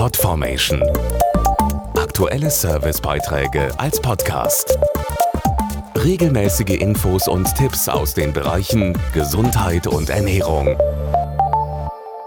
Podformation. Aktuelle Servicebeiträge als Podcast. Regelmäßige Infos und Tipps aus den Bereichen Gesundheit und Ernährung.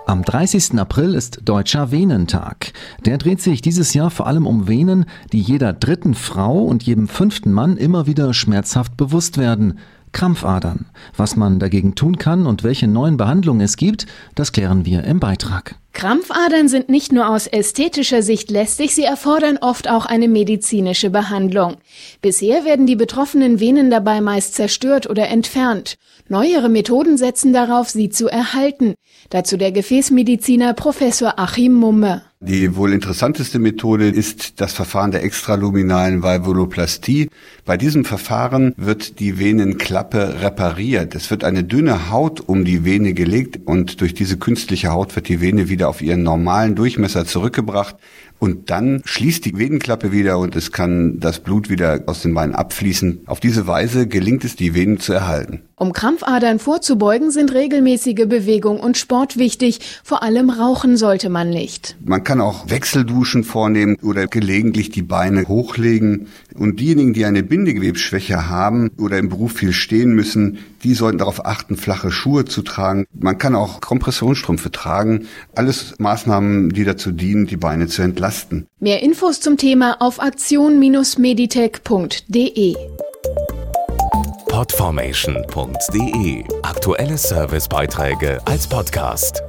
Am 30. April ist Deutscher Venentag. Der dreht sich dieses Jahr vor allem um Venen, die jeder dritten Frau und jedem fünften Mann immer wieder schmerzhaft bewusst werden. Krampfadern. Was man dagegen tun kann und welche neuen Behandlungen es gibt, das klären wir im Beitrag. Krampfadern sind nicht nur aus ästhetischer Sicht lästig, sie erfordern oft auch eine medizinische Behandlung. Bisher werden die betroffenen Venen dabei meist zerstört oder entfernt. Neuere Methoden setzen darauf, sie zu erhalten. Dazu der Gefäßmediziner Professor Achim Mumme. Die wohl interessanteste Methode ist das Verfahren der extraluminalen Valvuloplastie. Bei diesem Verfahren wird die Venenklappe repariert. Es wird eine dünne Haut um die Vene gelegt und durch diese künstliche Haut wird die Vene wieder auf ihren normalen Durchmesser zurückgebracht und dann schließt die Venenklappe wieder und es kann das Blut wieder aus den Beinen abfließen. Auf diese Weise gelingt es, die Venen zu erhalten. Um Krampfadern vorzubeugen, sind regelmäßige Bewegung und Sport wichtig. Vor allem rauchen sollte man nicht. Man kann auch Wechselduschen vornehmen oder gelegentlich die Beine hochlegen. Und diejenigen, die eine Bindegewebsschwäche haben oder im Beruf viel stehen müssen, die sollten darauf achten, flache Schuhe zu tragen. Man kann auch Kompressionsstrümpfe tragen. Alles Maßnahmen, die dazu dienen, die Beine zu entlasten. Mehr Infos zum Thema auf aktion-meditech.de. Podformation.de Aktuelle Servicebeiträge als Podcast.